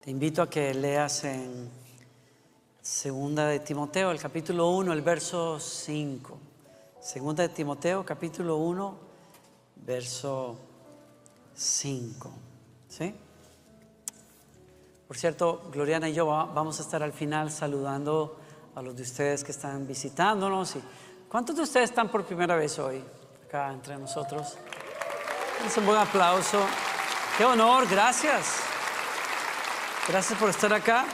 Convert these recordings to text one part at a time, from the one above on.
Te invito a que leas en Segunda de Timoteo, el capítulo 1, el verso 5. Segunda de Timoteo, capítulo 1, verso 5. ¿Sí? Por cierto, Gloriana y yo vamos a estar al final saludando a los de ustedes que están visitándonos. ¿Cuántos de ustedes están por primera vez hoy acá entre nosotros? Es un buen aplauso. Qué honor, gracias. Gracias por estar acá.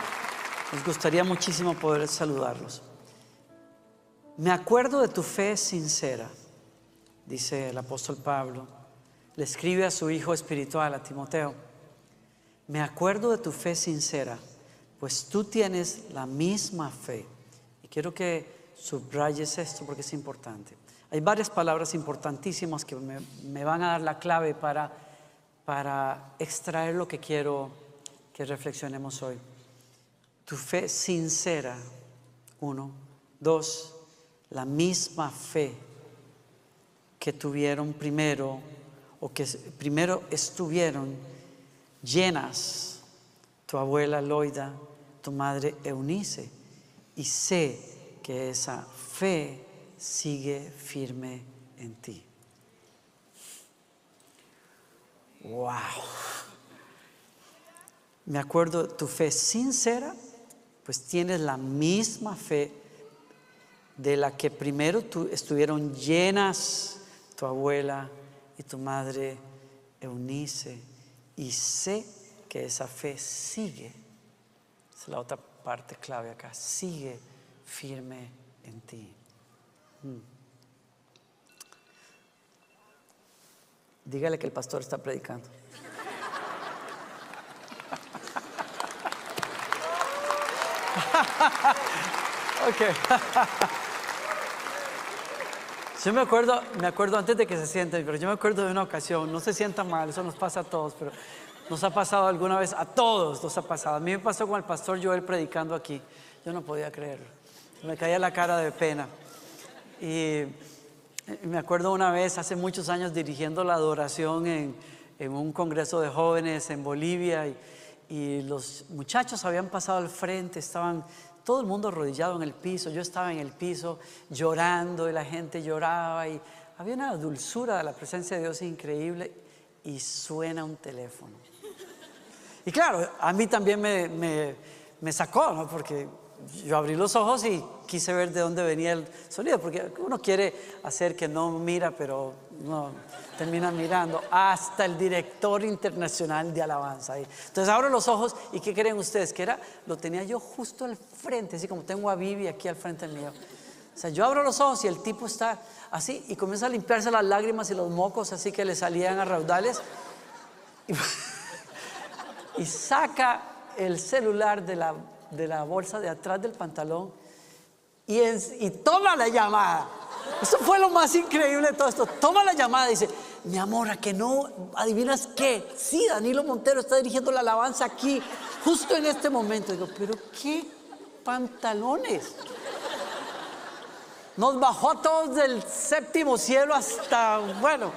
Nos gustaría muchísimo poder saludarlos. Me acuerdo de tu fe sincera, dice el apóstol Pablo. Le escribe a su hijo espiritual, a Timoteo. Me acuerdo de tu fe sincera, pues tú tienes la misma fe. Y quiero que subrayes esto porque es importante. Hay varias palabras importantísimas que me, van a dar la clave para, para extraer lo que quiero que reflexionemos hoy. Tu fe sincera, uno. Dos, la misma fe que tuvieron primero o que primero estuvieron llenas tu abuela Loida, tu madre Eunice. Y sé que esa fe sigue firme en ti. ¡Wow! Me acuerdo, tu fe sincera, pues tienes la misma fe de la que primero tú estuvieron llenas tu abuela y tu madre Eunice. Y sé que esa fe sigue, es la otra parte clave acá, sigue firme en ti. Mm. Dígale que el pastor está predicando. Ok. Yo me acuerdo, me acuerdo antes de que se sienten, pero yo me acuerdo de una ocasión, no se sientan mal, eso nos pasa a todos, pero nos ha pasado alguna vez, a todos nos ha pasado. A mí me pasó con el pastor Joel predicando aquí, yo no podía creerlo, me caía la cara de pena. Y me acuerdo una vez, hace muchos años, dirigiendo la adoración en, en un congreso de jóvenes en Bolivia y, y los muchachos habían pasado al frente, estaban todo el mundo arrodillado en el piso, yo estaba en el piso llorando y la gente lloraba y había una dulzura de la presencia de Dios increíble y suena un teléfono. Y claro, a mí también me, me, me sacó, ¿no? Porque yo abrí los ojos y quise ver de dónde venía el sonido, porque uno quiere hacer que no mira, pero no termina mirando, hasta el director internacional de alabanza. Entonces abro los ojos y ¿qué creen ustedes? Que era, lo tenía yo justo al frente, así como tengo a Vivi aquí al frente mío. O sea, yo abro los ojos y el tipo está así y comienza a limpiarse las lágrimas y los mocos así que le salían a raudales. Y, y saca el celular de la de la bolsa de atrás del pantalón y, y toma la llamada. Eso fue lo más increíble de todo esto. Toma la llamada y dice, mi amor, a que no adivinas qué. Sí, Danilo Montero está dirigiendo la alabanza aquí, justo en este momento. Digo, pero qué pantalones. Nos bajó a todos del séptimo cielo hasta, bueno,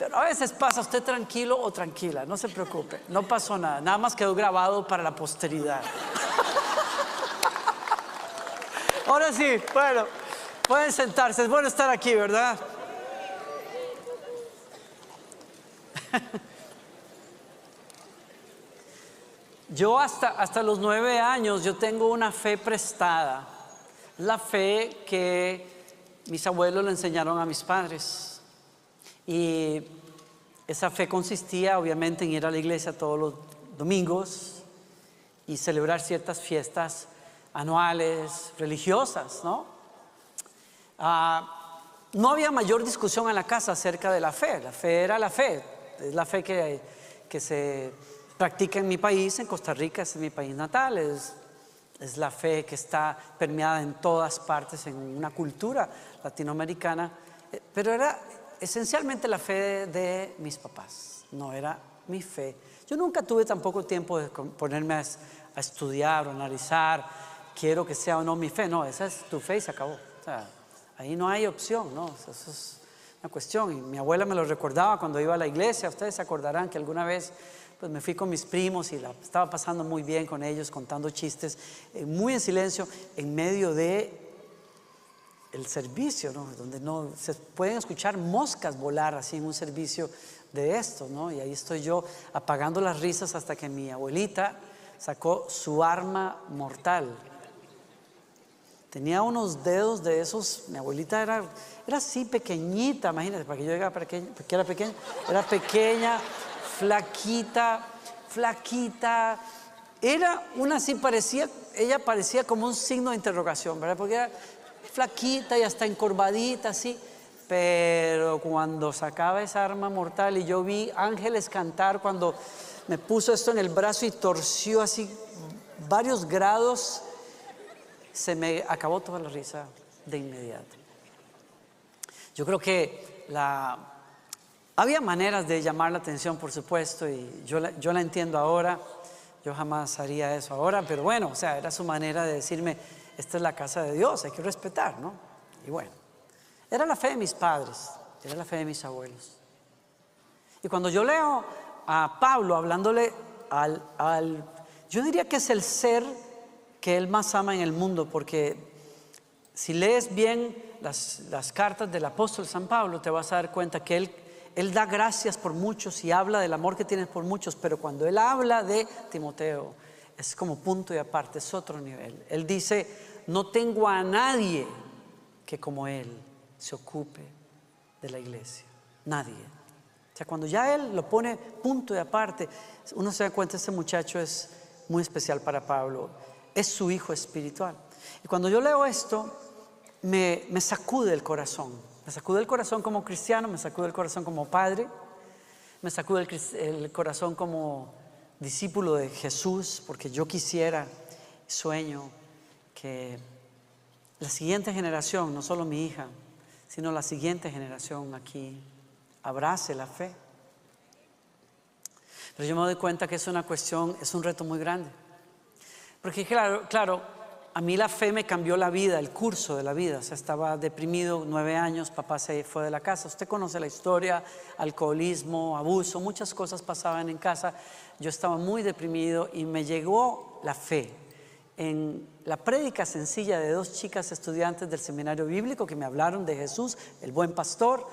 pero a veces pasa usted tranquilo o tranquila, no se preocupe, no pasó nada, nada más quedó grabado para la posteridad. Ahora sí, bueno, pueden sentarse, es bueno estar aquí, ¿verdad? Yo hasta, hasta los nueve años, yo tengo una fe prestada, la fe que mis abuelos le enseñaron a mis padres. Y esa fe consistía obviamente en ir a la iglesia todos los domingos y celebrar ciertas fiestas anuales, religiosas, ¿no? Ah, no había mayor discusión en la casa acerca de la fe. La fe era la fe. Es la fe que, que se practica en mi país, en Costa Rica, es mi país natal. Es, es la fe que está permeada en todas partes, en una cultura latinoamericana. Eh, pero era esencialmente la fe de, mis papás, no era mi fe. Yo nunca tuve tampoco tiempo de ponerme a, estudiar o analizar, quiero que sea o no mi fe, no, esa es tu fe y se acabó. ahí no hay opción, ¿no? Eso es una cuestión. Y mi abuela me lo recordaba cuando iba a la iglesia, ustedes se acordarán que alguna vez pues me fui con mis primos y la estaba pasando muy bien con ellos, contando chistes, eh, muy en silencio, en medio de el servicio, ¿no? donde no se pueden escuchar moscas volar así en un servicio de esto, ¿no? Y ahí estoy yo apagando las risas hasta que mi abuelita sacó su arma mortal. Tenía unos dedos de esos, mi abuelita era, era así pequeñita, imagínate, para que yo llegara pequeña, porque era pequeña, era pequeña, flaquita, flaquita. Era una así, parecía, ella parecía como un signo de interrogación, ¿verdad? Porque era flaquita y hasta encorvadita, así. Pero cuando sacaba esa arma mortal y yo vi ángeles cantar, cuando me puso esto en el brazo y torció así varios grados, se me acabó toda la risa de inmediato. Yo creo que la, había maneras de llamar la atención, por supuesto, y yo la, yo la entiendo ahora. Yo jamás haría eso ahora, pero bueno, o sea, era su manera de decirme, esta es la casa de Dios, hay que respetar, ¿no? Y bueno, era la fe de mis padres, era la fe de mis abuelos. Y cuando yo leo a Pablo hablándole al, yo diría que es el ser que él más ama en el mundo, porque si lees bien las, las, cartas del apóstol San Pablo, te vas a dar cuenta que él, él da gracias por muchos y habla del amor que tienes por muchos, pero cuando él habla de Timoteo, es como punto y aparte, es otro nivel. Él dice, no tengo a nadie que como él se ocupe de la iglesia, nadie. O sea, cuando ya él lo pone punto y aparte, uno se da cuenta, este muchacho es muy especial para Pablo es su hijo espiritual. Y cuando yo leo esto, me, sacude el corazón. Me sacude el corazón como cristiano, me sacude el corazón como padre, me sacude el, corazón como discípulo de Jesús, porque yo quisiera, sueño que la siguiente generación, no solo mi hija, sino la siguiente generación aquí, abrace la fe. Pero yo me doy cuenta que es una cuestión, es un reto muy grande. Porque claro, claro, a mí la fe me cambió la vida, el curso de la vida. O sea, estaba deprimido nueve años, papá se fue de la casa. Usted conoce la historia, alcoholismo, abuso, muchas cosas pasaban en casa. Yo estaba muy deprimido y me llegó la fe. En la prédica sencilla de dos chicas estudiantes del seminario bíblico que me hablaron de Jesús, el buen pastor,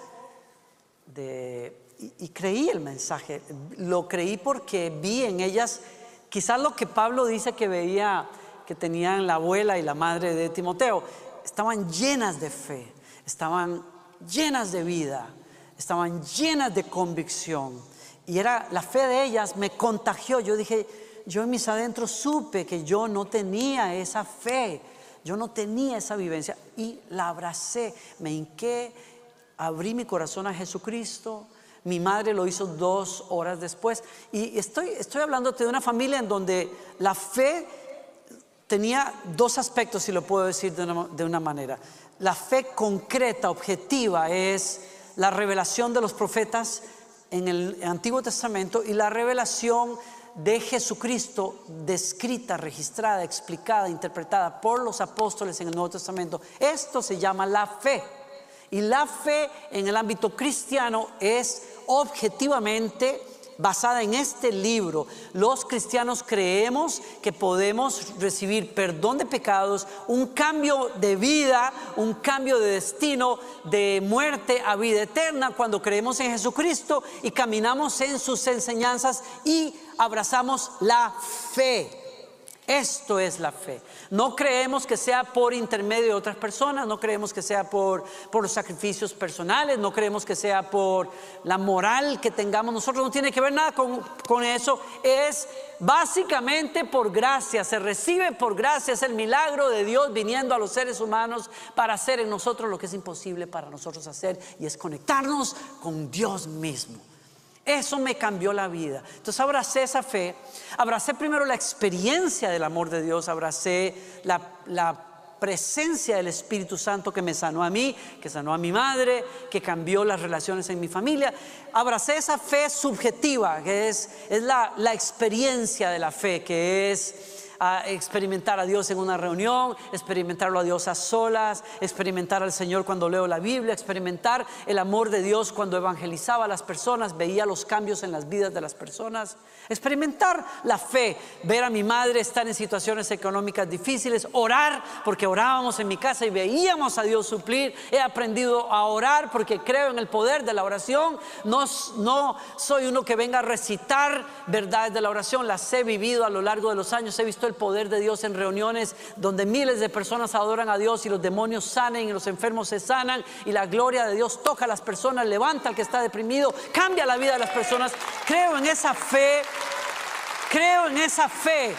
y, y creí el mensaje. Lo creí porque vi en ellas Quizás lo que Pablo dice que veía que tenían la abuela y la madre de Timoteo, estaban llenas de fe, estaban llenas de vida, estaban llenas de convicción. Y era la fe de ellas me contagió. Yo dije, yo en mis adentros supe que yo no tenía esa fe, yo no tenía esa vivencia y la abracé, me hinqué, abrí mi corazón a Jesucristo, mi madre lo hizo dos horas después. Y estoy, estoy hablándote de una familia en donde la fe tenía dos aspectos, si lo puedo decir de una, de una manera. La fe concreta, objetiva, es la revelación de los profetas en el Antiguo Testamento y la revelación de Jesucristo descrita, registrada, explicada, interpretada por los apóstoles en el Nuevo Testamento. Esto se llama la fe. Y la fe en el ámbito cristiano es objetivamente basada en este libro, los cristianos creemos que podemos recibir perdón de pecados, un cambio de vida, un cambio de destino, de muerte a vida eterna cuando creemos en Jesucristo y caminamos en sus enseñanzas y abrazamos la fe. Esto es la fe. No creemos que sea por intermedio de otras personas, no creemos que sea por, por los sacrificios personales, no creemos que sea por la moral que tengamos nosotros, no tiene que ver nada con, con eso. Es básicamente por gracia, se recibe por gracia, es el milagro de Dios viniendo a los seres humanos para hacer en nosotros lo que es imposible para nosotros hacer y es conectarnos con Dios mismo. Eso me cambió la vida. Entonces abracé esa fe, abracé primero la experiencia del amor de Dios, abracé la, presencia del Espíritu Santo que me sanó a mí, que sanó a mi madre, que cambió las relaciones en mi familia. Abracé esa fe subjetiva, que es, es la, la experiencia de la fe, que es a experimentar a Dios en una reunión, experimentarlo a Dios a solas, experimentar al Señor cuando leo la Biblia, experimentar el amor de Dios cuando evangelizaba a las personas, veía los cambios en las vidas de las personas, experimentar la fe, ver a mi madre estar en situaciones económicas difíciles, orar, porque orábamos en mi casa y veíamos a Dios suplir, he aprendido a orar porque creo en el poder de la oración, no, no soy uno que venga a recitar verdades de la oración, las he vivido a lo largo de los años, he visto el poder de Dios en reuniones donde miles de personas adoran a Dios y los demonios sanen y los enfermos se sanan y la gloria de Dios toca a las personas, levanta al que está deprimido, cambia la vida de las personas. Creo en esa fe, creo en esa fe.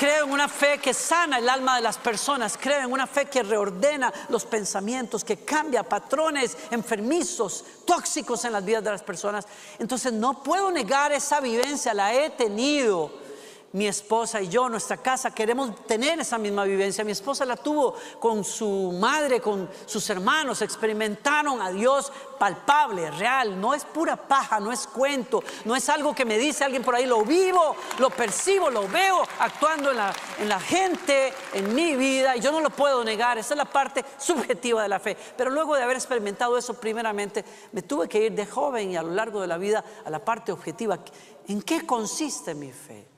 Creo en una fe que sana el alma de las personas. Creo en una fe que reordena los pensamientos, que cambia patrones enfermizos, tóxicos en las vidas de las personas. Entonces no puedo negar esa vivencia, la he tenido mi esposa y yo, nuestra casa, queremos tener esa misma vivencia. Mi esposa la tuvo con su madre, con sus hermanos, experimentaron a Dios palpable, real, no es pura paja, no es cuento, no es algo que me dice alguien por ahí, lo vivo, lo percibo, lo veo actuando en la, en la gente, en mi vida, y yo no lo puedo negar, esa es la parte subjetiva de la fe. Pero luego de haber experimentado eso, primeramente, me tuve que ir de joven y a lo largo de la vida a la parte objetiva. ¿En qué consiste mi fe?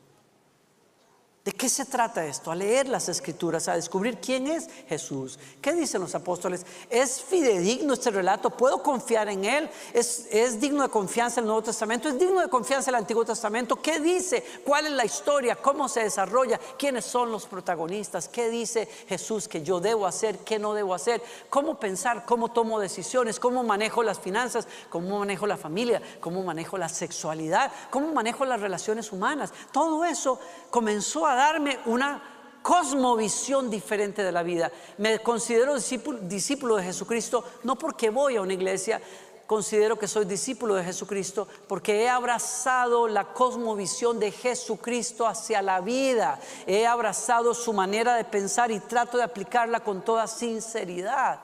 ¿De qué se trata esto? A leer las escrituras, a descubrir quién es Jesús. ¿Qué dicen los apóstoles? ¿Es fidedigno este relato? ¿Puedo confiar en él? ¿Es, ¿Es, digno de confianza el Nuevo Testamento? ¿Es digno de confianza el Antiguo Testamento? ¿Qué dice? ¿Cuál es la historia? ¿Cómo se desarrolla? ¿Quiénes son los protagonistas? ¿Qué dice Jesús que yo debo hacer? ¿Qué no debo hacer? ¿Cómo pensar? ¿Cómo tomo decisiones? ¿Cómo manejo las finanzas? ¿Cómo manejo la familia? ¿Cómo manejo la sexualidad? ¿Cómo manejo las relaciones humanas? Todo eso comenzó a darme una cosmovisión diferente de la vida. Me considero discípulo, de Jesucristo no porque voy a una iglesia, considero que soy discípulo de Jesucristo porque he abrazado la cosmovisión de Jesucristo hacia la vida. He abrazado su manera de pensar y trato de aplicarla con toda sinceridad.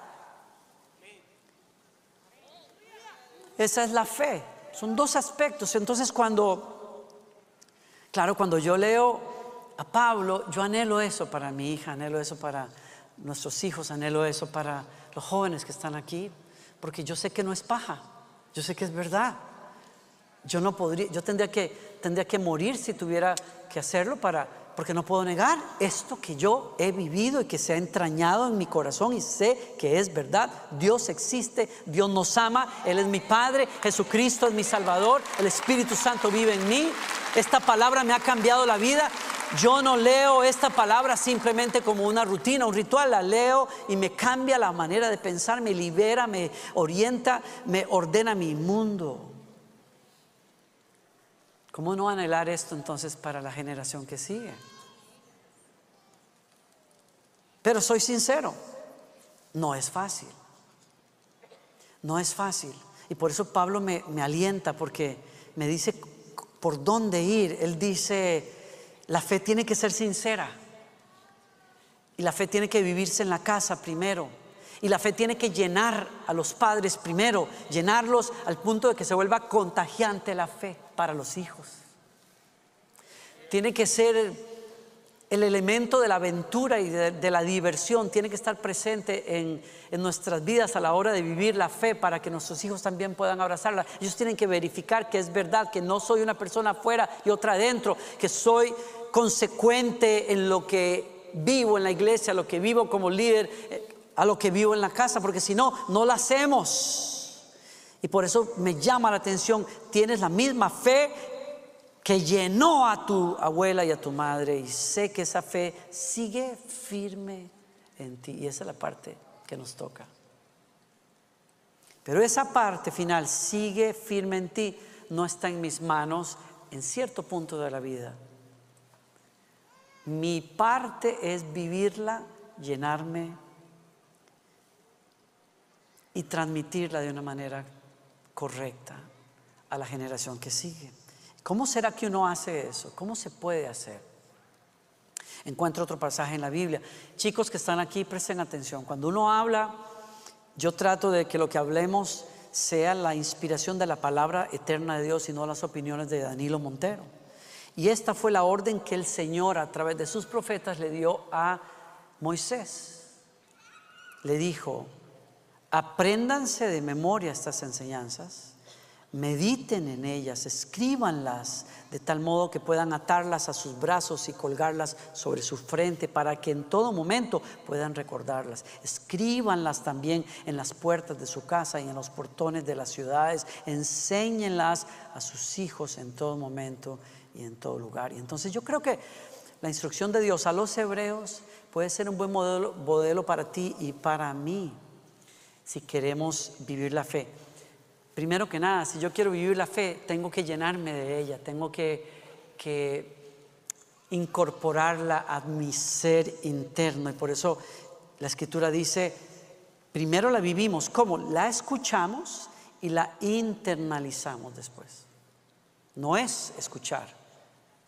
Esa es la fe. Son dos aspectos. Entonces cuando, claro, cuando yo leo a Pablo, yo anhelo eso para mi hija, anhelo eso para nuestros hijos, anhelo eso para los jóvenes que están aquí, porque yo sé que no es paja, yo sé que es verdad. Yo no podría, yo tendría que, tendría que morir si tuviera que hacerlo para, porque no puedo negar esto que yo he vivido y que se ha entrañado en mi corazón y sé que es verdad. Dios existe, Dios nos ama, Él es mi Padre, Jesucristo es mi Salvador, el Espíritu Santo vive en mí. Esta palabra me ha cambiado la vida. Yo no leo esta palabra simplemente como una rutina, un ritual, la leo y me cambia la manera de pensar, me libera, me orienta, me ordena mi mundo. ¿Cómo no anhelar esto entonces para la generación que sigue? Pero soy sincero, no es fácil. No es fácil. Y por eso Pablo me, alienta porque me dice por dónde ir. Él dice, la fe tiene que ser sincera. Y la fe tiene que vivirse en la casa primero. Y la fe tiene que llenar a los padres primero, llenarlos al punto de que se vuelva contagiante la fe para los hijos. Tiene que ser el elemento de la aventura y de, la diversión, tiene que estar presente en, nuestras vidas a la hora de vivir la fe para que nuestros hijos también puedan abrazarla. Ellos tienen que verificar que es verdad, que no soy una persona afuera y otra adentro, que soy consecuente en lo que vivo en la iglesia, lo que vivo como líder, a lo que vivo en la casa, porque si no, no lo hacemos. Y por eso me llama la atención, tienes la misma fe que llenó a tu abuela y a tu madre y sé que esa fe sigue firme en ti. Y esa es la parte que nos toca. Pero esa parte final sigue firme en ti, no está en mis manos en cierto punto de la vida. Mi parte es vivirla, llenarme y transmitirla de una manera correcta a la generación que sigue. ¿Cómo será que uno hace eso? ¿Cómo se puede hacer? Encuentro otro pasaje en la Biblia. Chicos que están aquí, presten atención. Cuando uno habla, yo trato de que lo que hablemos sea la inspiración de la palabra eterna de Dios y no las opiniones de Danilo Montero. Y esta fue la orden que el Señor a través de sus profetas le dio a Moisés. Le dijo, apréndanse de memoria estas enseñanzas, mediten en ellas, escríbanlas de tal modo que puedan atarlas a sus brazos y colgarlas sobre su frente para que en todo momento puedan recordarlas. Escríbanlas también en las puertas de su casa y en los portones de las ciudades. Enséñenlas a sus hijos en todo momento y en todo lugar. Y entonces yo creo que la instrucción de Dios a los hebreos puede ser un buen modelo, para ti y para mí si queremos vivir la fe. Primero que nada, si yo quiero vivir la fe, tengo que llenarme de ella, tengo que, que incorporarla a mi ser interno. Y por eso la escritura dice, primero la vivimos, ¿cómo? La escuchamos y la internalizamos después. No es escuchar,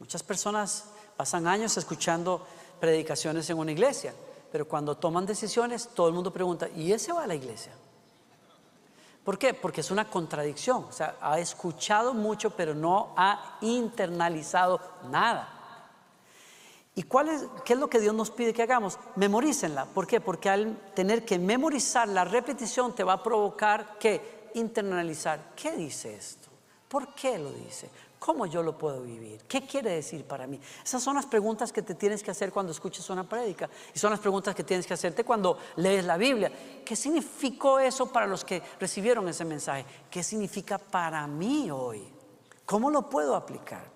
Muchas personas pasan años escuchando predicaciones en una iglesia, pero cuando toman decisiones, todo el mundo pregunta, ¿y ese va a la iglesia? ¿Por qué? Porque es una contradicción. O sea, ha escuchado mucho, pero no ha internalizado nada. ¿Y cuál es, qué es lo que Dios nos pide que hagamos? Memorícenla. ¿Por qué? Porque al tener que memorizar la repetición te va a provocar que internalizar. ¿Qué dice esto? ¿Por qué lo dice? ¿Cómo yo lo puedo vivir? ¿Qué quiere decir para mí? Esas son las preguntas que te tienes que hacer cuando escuches una prédica. Y son las preguntas que tienes que hacerte cuando lees la Biblia. ¿Qué significó eso para los que recibieron ese mensaje? ¿Qué significa para mí hoy? ¿Cómo lo puedo aplicar?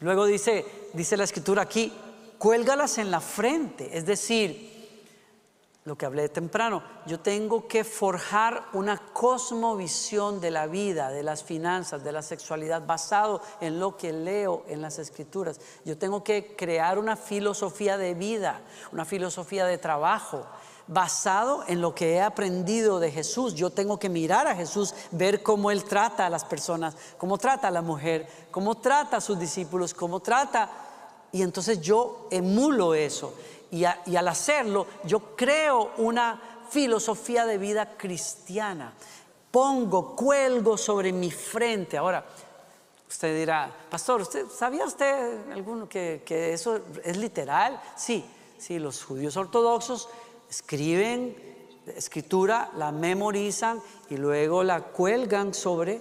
Luego dice, dice la escritura aquí, cuélgalas en la frente. Es decir, lo que hablé temprano, yo tengo que forjar una cosmovisión de la vida, de las finanzas, de la sexualidad, basado en lo que leo en las escrituras. Yo tengo que crear una filosofía de vida, una filosofía de trabajo, basado en lo que he aprendido de Jesús. Yo tengo que mirar a Jesús, ver cómo Él trata a las personas, cómo trata a la mujer, cómo trata a sus discípulos, cómo trata... Y entonces yo emulo eso y, al hacerlo yo creo una filosofía de vida cristiana. Pongo, cuelgo sobre mi frente. Ahora, usted dirá, pastor, ¿usted, ¿sabía usted alguno que, que eso es literal? Sí, sí, los judíos ortodoxos escriben escritura, la memorizan y luego la cuelgan sobre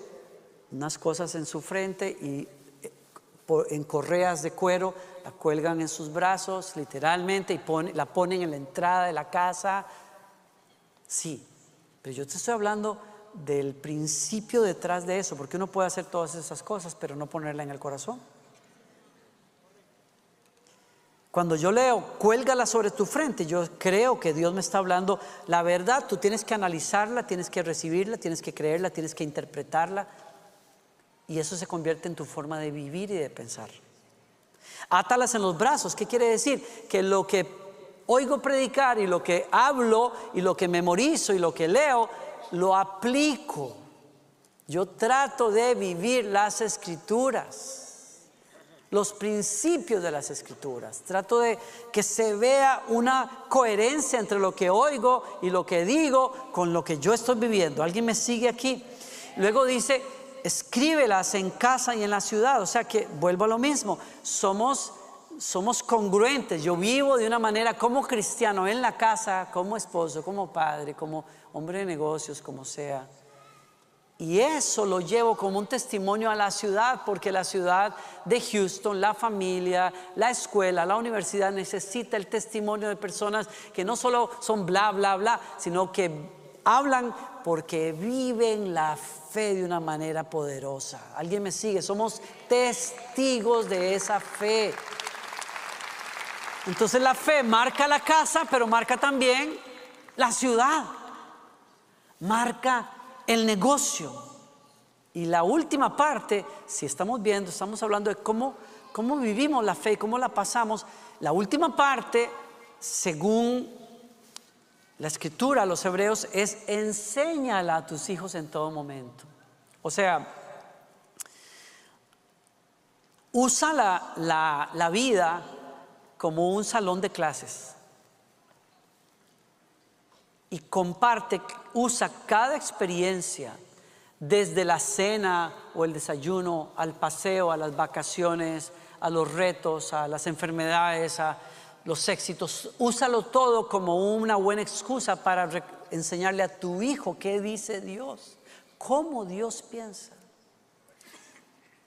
unas cosas en su frente y eh, en correas de cuero la cuelgan en sus brazos, literalmente, y la ponen en la entrada de la casa. Sí, pero yo te estoy hablando del principio detrás de eso, porque uno puede hacer todas esas cosas, pero no ponerla en el corazón. Cuando yo leo, cuélgala sobre tu frente, yo creo que Dios me está hablando la verdad, tú tienes que analizarla, tienes que recibirla, tienes que creerla, tienes que interpretarla, y eso se convierte en tu forma de vivir y de pensar. Átalas en los brazos. ¿Qué quiere decir? Que lo que oigo predicar y lo que hablo y lo que memorizo y lo que leo, lo aplico. Yo trato de vivir las escrituras, los principios de las escrituras. Trato de que se vea una coherencia entre lo que oigo y lo que digo con lo que yo estoy viviendo. ¿Alguien me sigue aquí? Luego dice, escríbelas en casa y en la ciudad. O sea que vuelvo a lo mismo, somos, somos congruentes. Yo vivo de una manera como cristiano en la casa, como esposo, como padre, como hombre de negocios, como sea. Y eso lo llevo como un testimonio a la ciudad, porque la ciudad de Houston, la familia, la escuela, la universidad necesita el testimonio de personas que no solo son bla, bla, bla, sino que hablan porque viven la fe de una manera poderosa. ¿Alguien me sigue? Somos testigos de esa fe. Entonces la fe marca la casa, pero marca también la ciudad. Marca el negocio. Y la última parte, si estamos viendo, estamos hablando de cómo, cómo vivimos la fe, cómo la pasamos. La última parte, según la escritura a los hebreos es enséñala a tus hijos en todo momento. O sea, usa la, la vida como un salón de clases y comparte, usa cada experiencia, desde la cena o el desayuno, al paseo, a las vacaciones, a los retos, a las enfermedades, a los éxitos. Úsalo todo como una buena excusa para enseñarle a tu hijo qué dice Dios, cómo Dios piensa.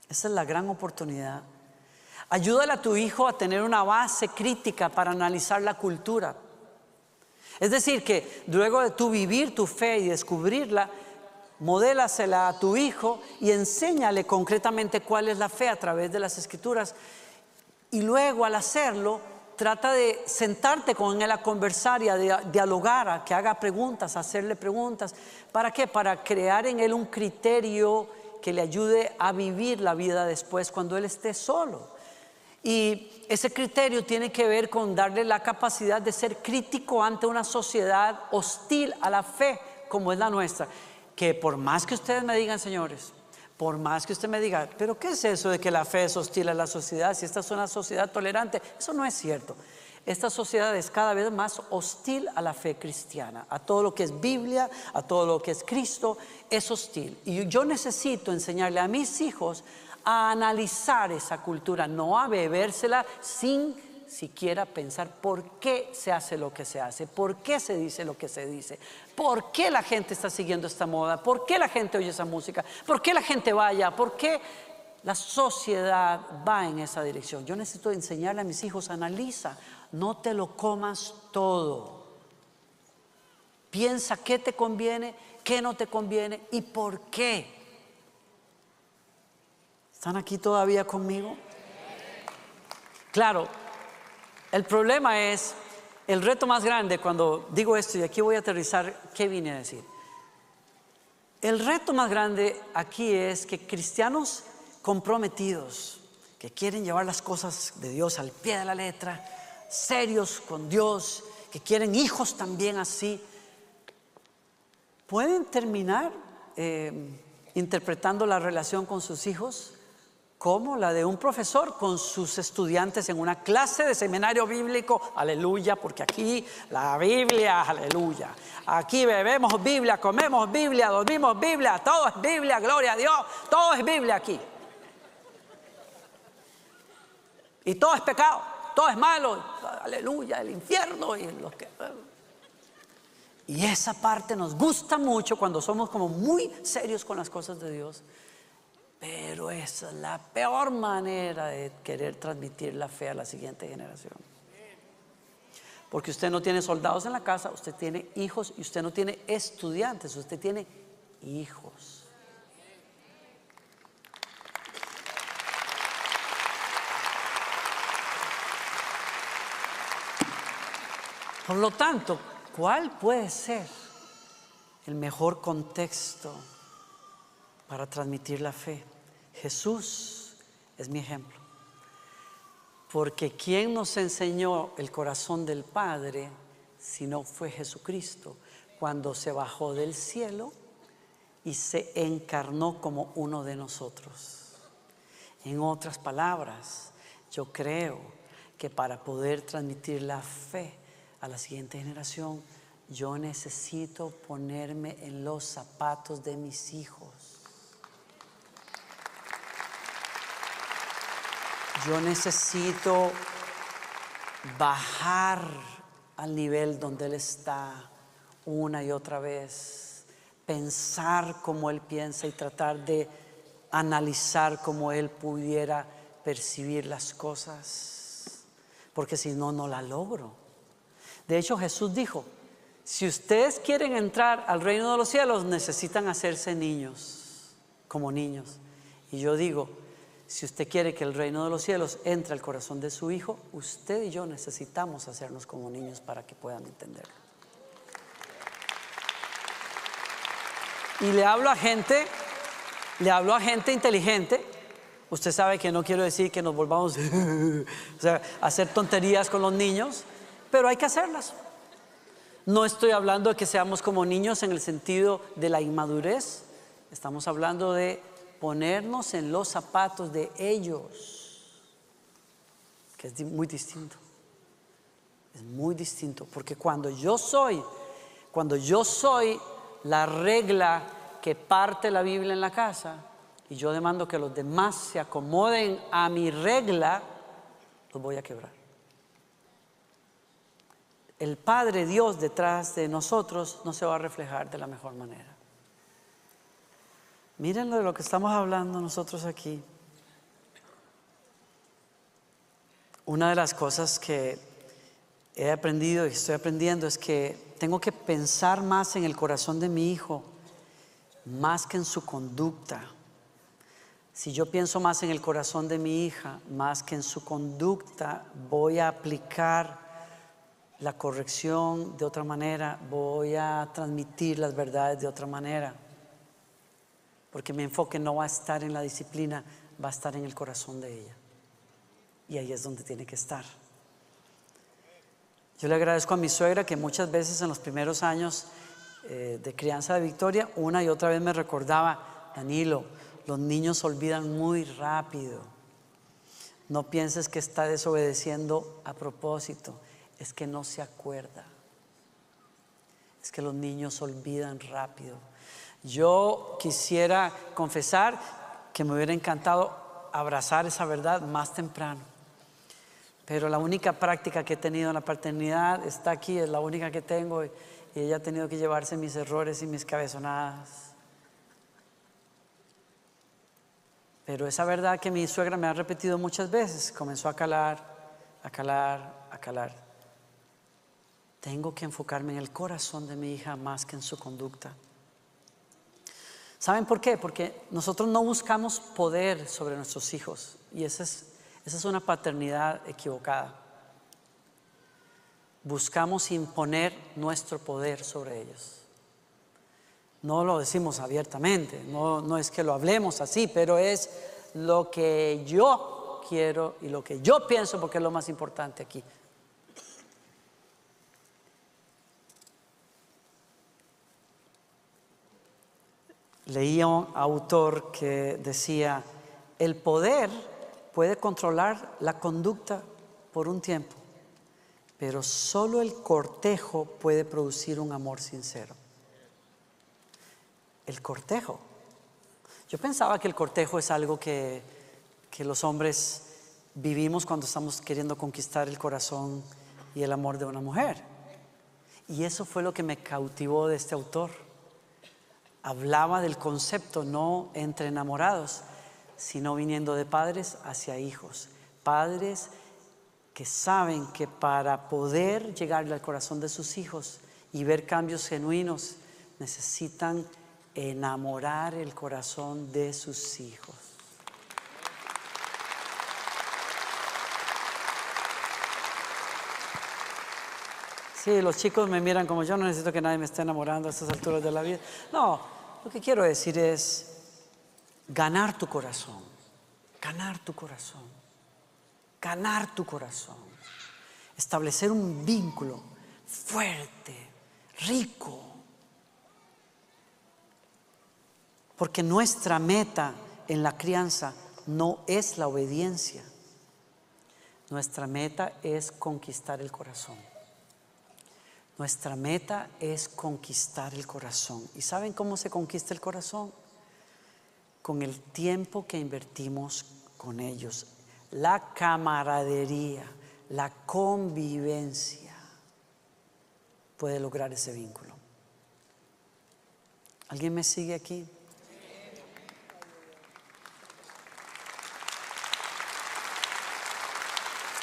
Esa es la gran oportunidad. Ayúdale a tu hijo a tener una base crítica para analizar la cultura. Es decir, que luego de tu vivir tu fe y descubrirla, modélasela a tu hijo y enséñale concretamente cuál es la fe a través de las escrituras. Y luego al hacerlo, trata de sentarte con él a conversar y a dialogar, a que haga preguntas, a hacerle preguntas. ¿Para qué? Para crear en él un criterio que le ayude a vivir la vida después cuando él esté solo. Y ese criterio tiene que ver con darle la capacidad de ser crítico ante una sociedad hostil a la fe como es la nuestra. Que por más que ustedes me digan, señores, por más que usted me diga, pero ¿qué es eso de que la fe es hostil a la sociedad? Si esta es una sociedad tolerante, eso no es cierto. Esta sociedad es cada vez más hostil a la fe cristiana, a todo lo que es Biblia, a todo lo que es Cristo, es hostil. Y yo necesito enseñarle a mis hijos a analizar esa cultura, no a bebérsela sin siquiera pensar por qué se hace lo que se hace, por qué se dice lo que se dice, por qué la gente está siguiendo esta moda, por qué la gente oye esa música, por qué la gente vaya, por qué la sociedad va en esa dirección. Yo necesito enseñarle a mis hijos, analiza, no te lo comas todo. Piensa qué te conviene, qué no te conviene y por qué. ¿Están aquí todavía conmigo? Claro, el problema es, el reto más grande cuando digo esto, y aquí voy a aterrizar, ¿qué vine a decir? El reto más grande aquí es que cristianos comprometidos, que quieren llevar las cosas de Dios al pie de la letra, serios con Dios, que quieren hijos también así, pueden terminar eh, interpretando la relación con sus hijos como la de un profesor con sus estudiantes en una clase de seminario bíblico, aleluya, porque aquí la Biblia, aleluya. Aquí bebemos Biblia, comemos Biblia, dormimos Biblia, todo es Biblia, gloria a Dios, todo es Biblia aquí. Y todo es pecado, todo es malo, aleluya, el infierno y los que... Y esa parte nos gusta mucho cuando somos como muy serios con las cosas de Dios. Pero esa es la peor manera de querer transmitir la fe a la siguiente generación. Porque usted no tiene soldados en la casa, usted tiene hijos y usted no tiene estudiantes, usted tiene hijos. Por lo tanto, ¿cuál puede ser el mejor contexto para transmitir la fe? Jesús es mi ejemplo. Porque ¿quién nos enseñó el corazón del Padre si no fue Jesucristo? Cuando se bajó del cielo y se encarnó como uno de nosotros. En otras palabras, yo creo que para poder transmitir la fe a la siguiente generación, yo necesito ponerme en los zapatos de mis hijos Yo necesito bajar al nivel donde Él está una y otra vez, pensar como Él piensa y tratar de analizar como Él pudiera percibir las cosas, porque si no, no la logro. De hecho, Jesús dijo, si ustedes quieren entrar al reino de los cielos, necesitan hacerse niños, como niños. Y yo digo, si usted quiere que el reino de los cielos entre al corazón de su hijo, usted y yo necesitamos hacernos como niños para que puedan entenderlo. Y le hablo a gente, le hablo a gente inteligente. Usted sabe que no quiero decir que nos volvamos a hacer tonterías con los niños, pero hay que hacerlas. No estoy hablando de que seamos como niños en el sentido de la inmadurez, estamos hablando de ponernos en los zapatos de ellos, que es muy distinto. Es muy distinto, porque cuando yo soy, cuando yo soy la regla que parte la Biblia en la casa, y yo demando que los demás se acomoden a mi regla, los voy a quebrar. El Padre Dios detrás de nosotros no se va a reflejar de la mejor manera. Miren de lo que estamos hablando nosotros aquí. Una de las cosas que he aprendido y estoy aprendiendo es que tengo que pensar más en el corazón de mi hijo, más que en su conducta. Si yo pienso más en el corazón de mi hija, más que en su conducta, voy a aplicar la corrección de otra manera, voy a transmitir las verdades de otra manera, porque mi enfoque no va a estar en la disciplina, va a estar en el corazón de ella. Y ahí es donde tiene que estar. Yo le agradezco a mi suegra que muchas veces en los primeros años eh, de crianza de Victoria, una y otra vez me recordaba, Danilo, los niños olvidan muy rápido. No pienses que está desobedeciendo a propósito, es que no se acuerda. Es que los niños olvidan rápido. Yo quisiera confesar que me hubiera encantado abrazar esa verdad más temprano. Pero la única práctica que he tenido en la paternidad está aquí, es la única que tengo y ella ha tenido que llevarse mis errores y mis cabezonadas. Pero esa verdad que mi suegra me ha repetido muchas veces comenzó a calar, a calar, a calar. Tengo que enfocarme en el corazón de mi hija más que en su conducta. ¿Saben por qué? Porque nosotros no buscamos poder sobre nuestros hijos y esa es, esa es una paternidad equivocada. Buscamos imponer nuestro poder sobre ellos. No lo decimos abiertamente, no, no es que lo hablemos así, pero es lo que yo quiero y lo que yo pienso porque es lo más importante aquí. Leía un autor que decía, el poder puede controlar la conducta por un tiempo, pero solo el cortejo puede producir un amor sincero el cortejo. Yo pensaba que el cortejo es algo que, que los hombres vivimos cuando estamos queriendo conquistar el corazón y el amor de una mujer. Y eso fue lo que me cautivó de este autor. Hablaba del concepto no entre enamorados, sino viniendo de padres hacia hijos. Padres que saben que para poder llegarle al corazón de sus hijos y ver cambios genuinos, necesitan enamorar el corazón de sus hijos. Sí, los chicos me miran como yo no necesito que nadie me esté enamorando a estas alturas de la vida. No, lo que quiero decir es ganar tu corazón, ganar tu corazón, ganar tu corazón, establecer un vínculo fuerte, rico, Porque nuestra meta en la crianza no es la obediencia. Nuestra meta es conquistar el corazón. Nuestra meta es conquistar el corazón. ¿Y saben cómo se conquista el corazón? Con el tiempo que invertimos con ellos. La camaradería, la convivencia puede lograr ese vínculo. ¿Alguien me sigue aquí?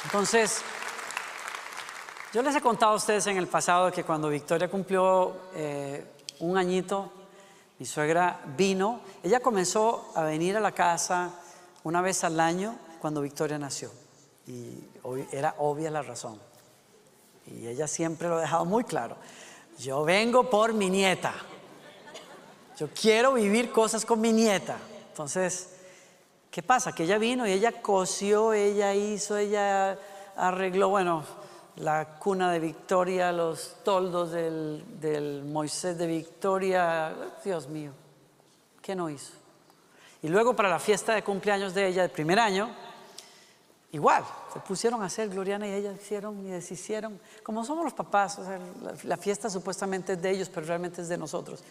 Entonces, yo les he contado a ustedes en el pasado que cuando Victoria cumplió eh, un añito, mi suegra vino, ella comenzó a venir a la casa una vez al año cuando Victoria nació. Y era obvia la razón. Y ella siempre lo ha dejado muy claro. Yo vengo por mi nieta. Yo quiero vivir cosas con mi nieta. Entonces, ¿Qué pasa? Que ella vino y ella cosió, ella hizo, ella arregló, bueno, la cuna de Victoria, los toldos del, Moisés de Victoria. Dios mío, ¿qué no hizo? Y luego para la fiesta de cumpleaños de ella, del primer año, igual, se pusieron a hacer, Gloriana y ella hicieron y deshicieron, como somos los papás, la, fiesta supuestamente es de ellos, pero realmente es de nosotros.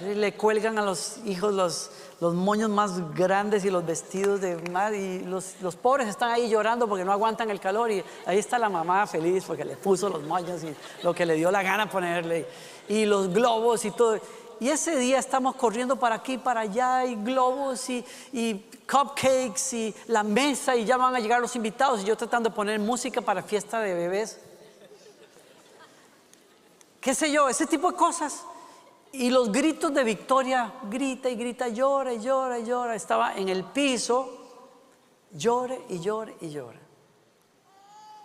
Le cuelgan a los hijos los, los moños más grandes y los vestidos de más y los, los pobres están ahí llorando porque no aguantan el calor y ahí está la mamá feliz porque le puso los moños y lo que le dio la gana ponerle y los globos y todo. Y ese día estamos corriendo para aquí, para allá, y globos y, y cupcakes y la mesa, y ya van a llegar los invitados. Y yo tratando de poner música para fiesta de bebés. ¿Qué sé yo? Ese tipo de cosas. Y los gritos de Victoria, grita y grita, llora y llora y llora. Estaba en el piso, llore y llore y llora.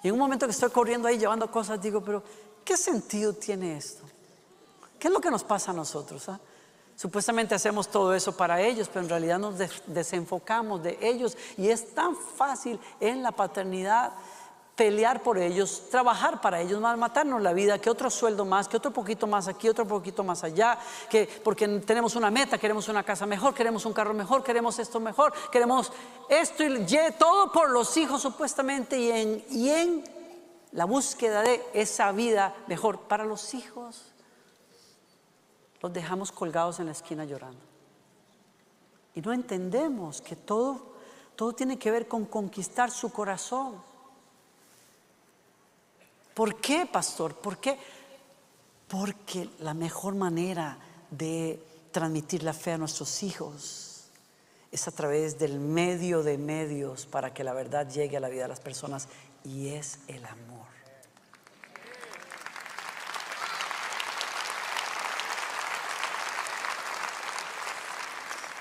Y en un momento que estoy corriendo ahí llevando cosas, digo, pero ¿qué sentido tiene esto? ¿Qué es lo que nos pasa a nosotros? ah? Supuestamente hacemos todo eso para ellos, pero en realidad nos des- desenfocamos de ellos y es tan fácil en la paternidad pelear por ellos, trabajar para ellos, matarnos la vida, que otro sueldo más, que otro poquito más aquí, otro poquito más allá, que porque tenemos una meta, queremos una casa mejor, queremos un carro mejor, queremos esto mejor, queremos esto y- todo por los hijos supuestamente y en, y en la búsqueda de esa vida mejor para los hijos los dejamos colgados en la esquina llorando. Y no entendemos que todo, todo tiene que ver con conquistar su corazón. ¿Por qué, pastor? ¿Por qué? Porque la mejor manera de transmitir la fe a nuestros hijos es a través del medio de medios para que la verdad llegue a la vida de las personas y es el amor.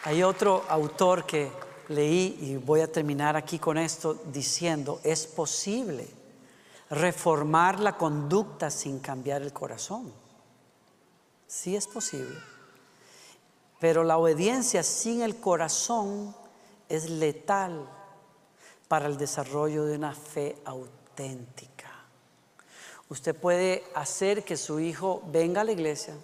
Hay otro autor que leí y voy a terminar aquí con esto diciendo, es posible reformar la conducta sin cambiar el corazón. Sí es posible. Pero la obediencia sin el corazón es letal para el desarrollo de una fe auténtica. Usted puede hacer que su hijo venga a la iglesia.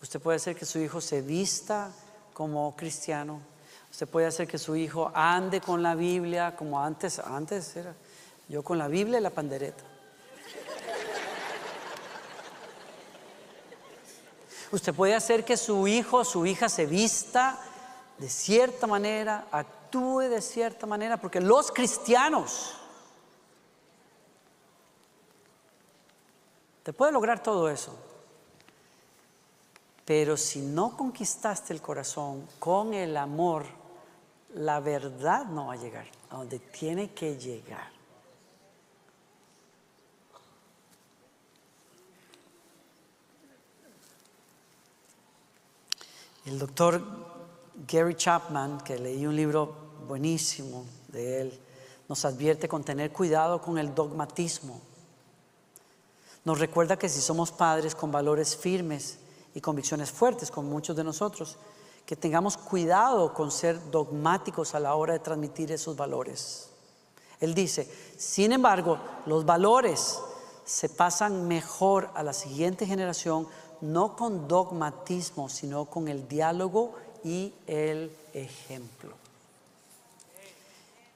Usted puede hacer que su hijo se vista como cristiano. Usted puede hacer que su hijo ande con la Biblia como antes, antes era yo con la Biblia y la pandereta. Usted puede hacer que su hijo o su hija se vista de cierta manera, actúe de cierta manera, porque los cristianos, te puede lograr todo eso. Pero si no conquistaste el corazón con el amor, la verdad no va a llegar a donde tiene que llegar. El doctor Gary Chapman, que leí un libro buenísimo de él, nos advierte con tener cuidado con el dogmatismo. Nos recuerda que si somos padres con valores firmes y convicciones fuertes, como muchos de nosotros, que tengamos cuidado con ser dogmáticos a la hora de transmitir esos valores. Él dice, sin embargo, los valores se pasan mejor a la siguiente generación no con dogmatismo, sino con el diálogo y el ejemplo.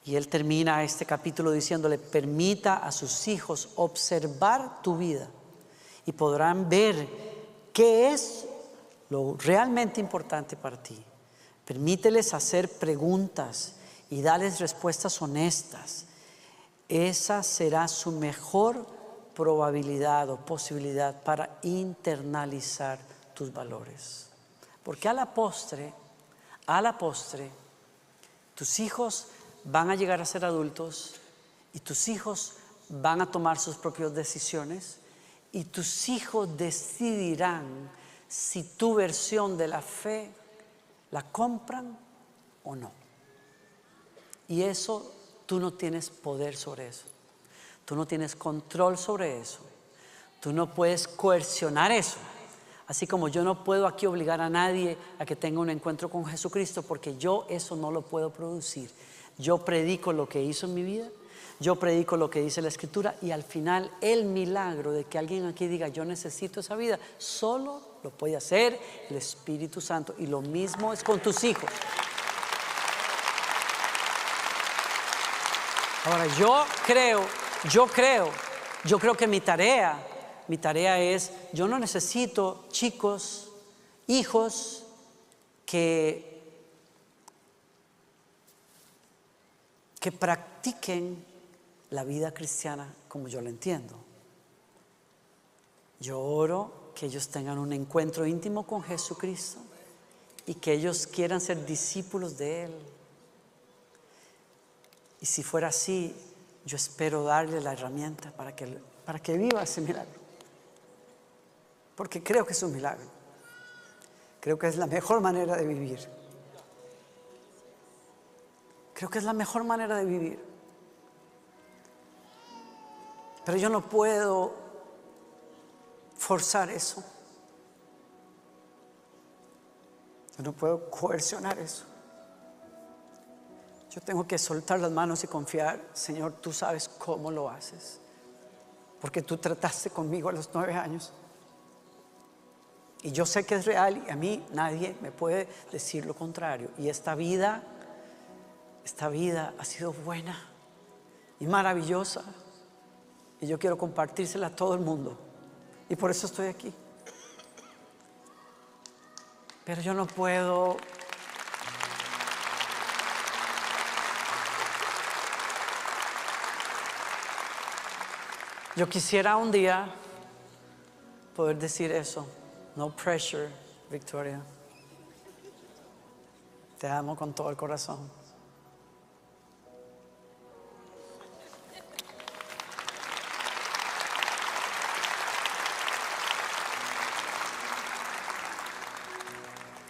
Y él termina este capítulo diciéndole, permita a sus hijos observar tu vida y podrán ver qué es lo realmente importante para ti. Permíteles hacer preguntas y darles respuestas honestas. Esa será su mejor probabilidad o posibilidad para internalizar tus valores. Porque a la postre, a la postre, tus hijos van a llegar a ser adultos y tus hijos van a tomar sus propias decisiones y tus hijos decidirán si tu versión de la fe la compran o no. Y eso tú no tienes poder sobre eso. Tú no tienes control sobre eso. Tú no puedes coercionar eso. Así como yo no puedo aquí obligar a nadie a que tenga un encuentro con Jesucristo porque yo eso no lo puedo producir. Yo predico lo que hizo en mi vida, yo predico lo que dice la Escritura y al final el milagro de que alguien aquí diga yo necesito esa vida, solo lo puede hacer el Espíritu Santo. Y lo mismo es con tus hijos. Ahora, yo creo, yo creo, yo creo que mi tarea, mi tarea es, yo no necesito chicos hijos que, que practiquen la vida cristiana como yo la entiendo. Yo oro que ellos tengan un encuentro íntimo con Jesucristo y que ellos quieran ser discípulos de Él. Y si fuera así, yo espero darle la herramienta para que, para que viva ese milagro. Porque creo que es un milagro. Creo que es la mejor manera de vivir. Creo que es la mejor manera de vivir. Pero yo no puedo forzar eso. Yo no puedo coercionar eso. Yo tengo que soltar las manos y confiar, Señor, tú sabes cómo lo haces. Porque tú trataste conmigo a los nueve años. Y yo sé que es real y a mí nadie me puede decir lo contrario. Y esta vida, esta vida ha sido buena y maravillosa. Y yo quiero compartírsela a todo el mundo. Y por eso estoy aquí. Pero yo no puedo Yo quisiera un día poder decir eso. No pressure, Victoria. Te amo con todo el corazón.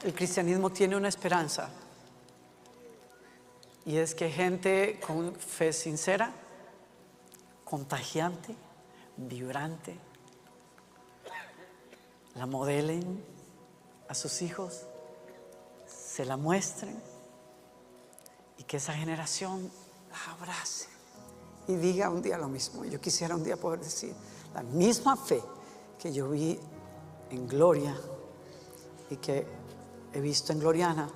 El cristianismo tiene una esperanza y es que gente con fe sincera, contagiante, vibrante, la modelen a sus hijos, se la muestren y que esa generación la abrace y diga un día lo mismo. Yo quisiera un día poder decir, la misma fe que yo vi en Gloria y que he visto en Gloriana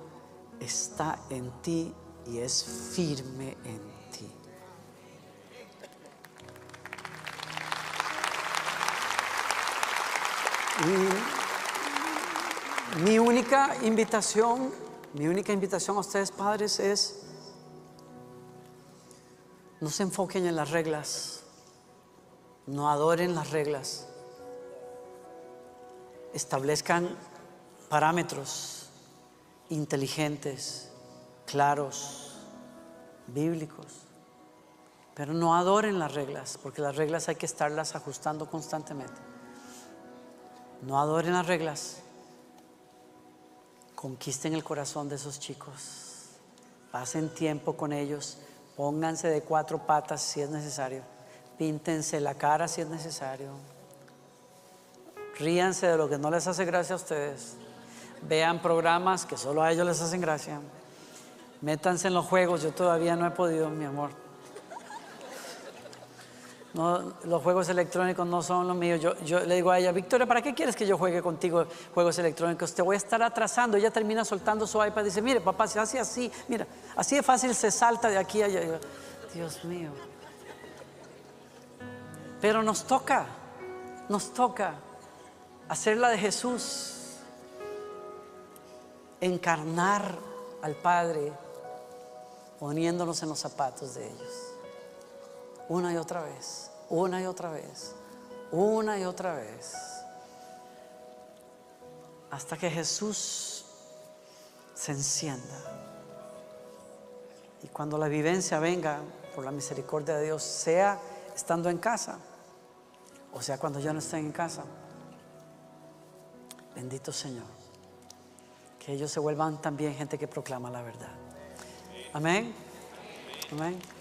está en ti y es firme en ti. Y mi única invitación, mi única invitación a ustedes padres es no se enfoquen en las reglas, no adoren las reglas, establezcan parámetros inteligentes, claros, bíblicos, pero no adoren las reglas, porque las reglas hay que estarlas ajustando constantemente. No adoren las reglas. Conquisten el corazón de esos chicos. Pasen tiempo con ellos. Pónganse de cuatro patas si es necesario. Píntense la cara si es necesario. Ríanse de lo que no les hace gracia a ustedes. Vean programas que solo a ellos les hacen gracia. Métanse en los juegos. Yo todavía no he podido, mi amor. No, los juegos electrónicos no son los míos. Yo, le digo a ella, Victoria, ¿para qué quieres que yo juegue contigo juegos electrónicos? Te voy a estar atrasando. Ella termina soltando su iPad y dice, mire, papá, si hace así, mira, así de fácil se salta de aquí a allá. Dios mío. Pero nos toca, nos toca hacer la de Jesús, encarnar al Padre poniéndonos en los zapatos de ellos una y otra vez, una y otra vez, una y otra vez, hasta que Jesús se encienda. Y cuando la vivencia venga por la misericordia de Dios, sea estando en casa, o sea cuando yo no esté en casa, bendito Señor, que ellos se vuelvan también gente que proclama la verdad. Amén. Amén.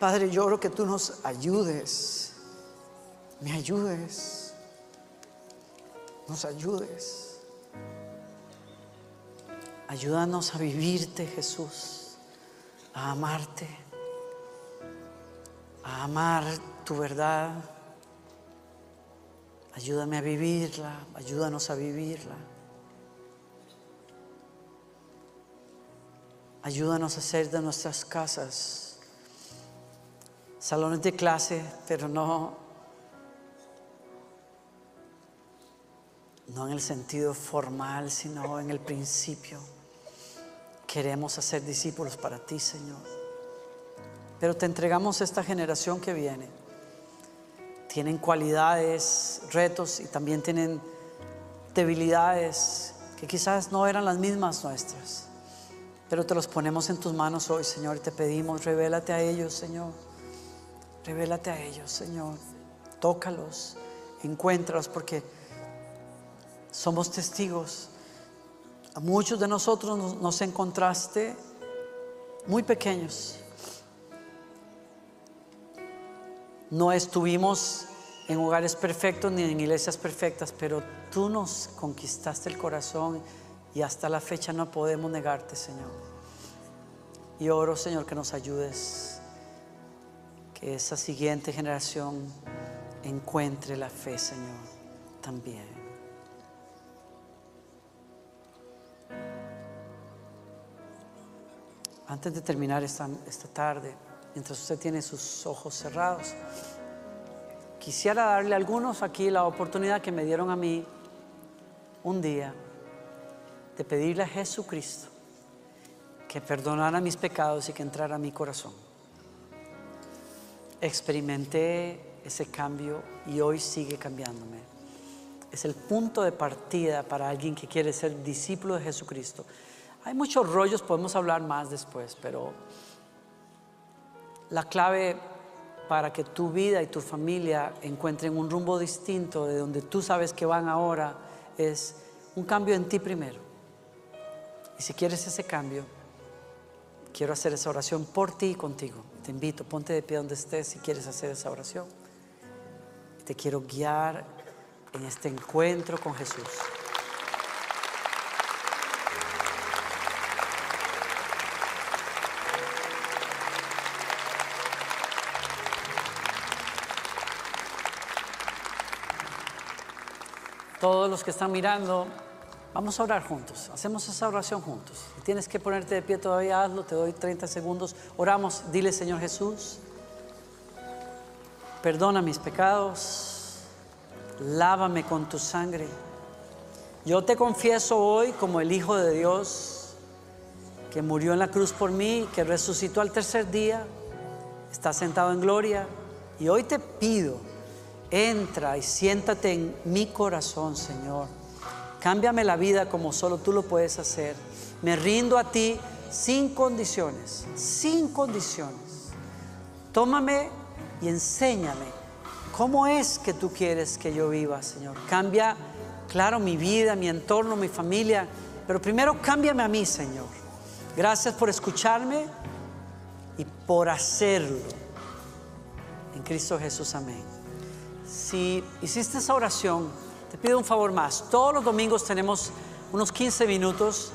Padre, yo oro que tú nos ayudes, me ayudes, nos ayudes. Ayúdanos a vivirte, Jesús, a amarte, a amar tu verdad. Ayúdame a vivirla, ayúdanos a vivirla. Ayúdanos a hacer de nuestras casas salones de clase, pero no, no en el sentido formal, sino en el principio. Queremos hacer discípulos para ti, Señor. Pero te entregamos esta generación que viene. Tienen cualidades, retos y también tienen debilidades que quizás no eran las mismas nuestras. Pero te los ponemos en tus manos hoy, Señor, y te pedimos, revélate a ellos, Señor. Revélate a ellos, Señor. Tócalos, encuéntralos, porque somos testigos. A muchos de nosotros nos, encontraste muy pequeños. No estuvimos en hogares perfectos ni en iglesias perfectas, pero tú nos conquistaste el corazón y hasta la fecha no podemos negarte, Señor. Y oro, Señor, que nos ayudes, que esa siguiente generación encuentre la fe, Señor, también. Antes de terminar esta, esta tarde, mientras usted tiene sus ojos cerrados, quisiera darle a algunos aquí la oportunidad que me dieron a mí un día de pedirle a Jesucristo que perdonara mis pecados y que entrara a mi corazón. Experimenté ese cambio y hoy sigue cambiándome. Es el punto de partida para alguien que quiere ser discípulo de Jesucristo. Hay muchos rollos, podemos hablar más después, pero la clave para que tu vida y tu familia encuentren un rumbo distinto de donde tú sabes que van ahora es un cambio en ti primero. Y si quieres ese cambio, quiero hacer esa oración por ti y contigo. Te invito, ponte de pie donde estés si quieres hacer esa oración. Te quiero guiar en este encuentro con Jesús. Todos los que están mirando, vamos a orar juntos. Hacemos esa oración juntos. Si tienes que ponerte de pie todavía, hazlo. Te doy 30 segundos. Oramos. Dile, Señor Jesús, perdona mis pecados. Lávame con tu sangre. Yo te confieso hoy como el Hijo de Dios que murió en la cruz por mí, que resucitó al tercer día, está sentado en gloria. Y hoy te pido Entra y siéntate en mi corazón, Señor. Cámbiame la vida como solo tú lo puedes hacer. Me rindo a ti sin condiciones, sin condiciones. Tómame y enséñame cómo es que tú quieres que yo viva, Señor. Cambia, claro, mi vida, mi entorno, mi familia, pero primero cámbiame a mí, Señor. Gracias por escucharme y por hacerlo. En Cristo Jesús, amén. Si hiciste esa oración, te pido un favor más. Todos los domingos tenemos unos 15 minutos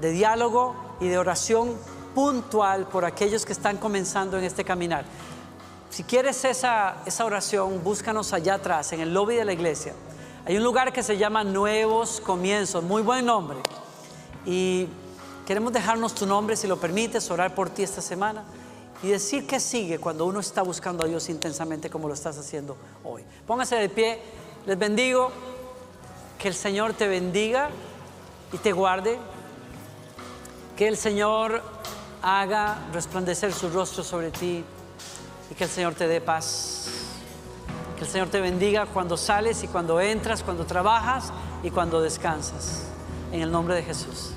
de diálogo y de oración puntual por aquellos que están comenzando en este caminar. Si quieres esa, esa oración, búscanos allá atrás, en el lobby de la iglesia. Hay un lugar que se llama Nuevos Comienzos, muy buen nombre. Y queremos dejarnos tu nombre, si lo permites, orar por ti esta semana y decir que sigue cuando uno está buscando a Dios intensamente como lo estás haciendo hoy. Póngase de pie, les bendigo, que el Señor te bendiga y te guarde, que el Señor haga resplandecer su rostro sobre ti y que el Señor te dé paz. Que el Señor te bendiga cuando sales y cuando entras, cuando trabajas y cuando descansas. En el nombre de Jesús.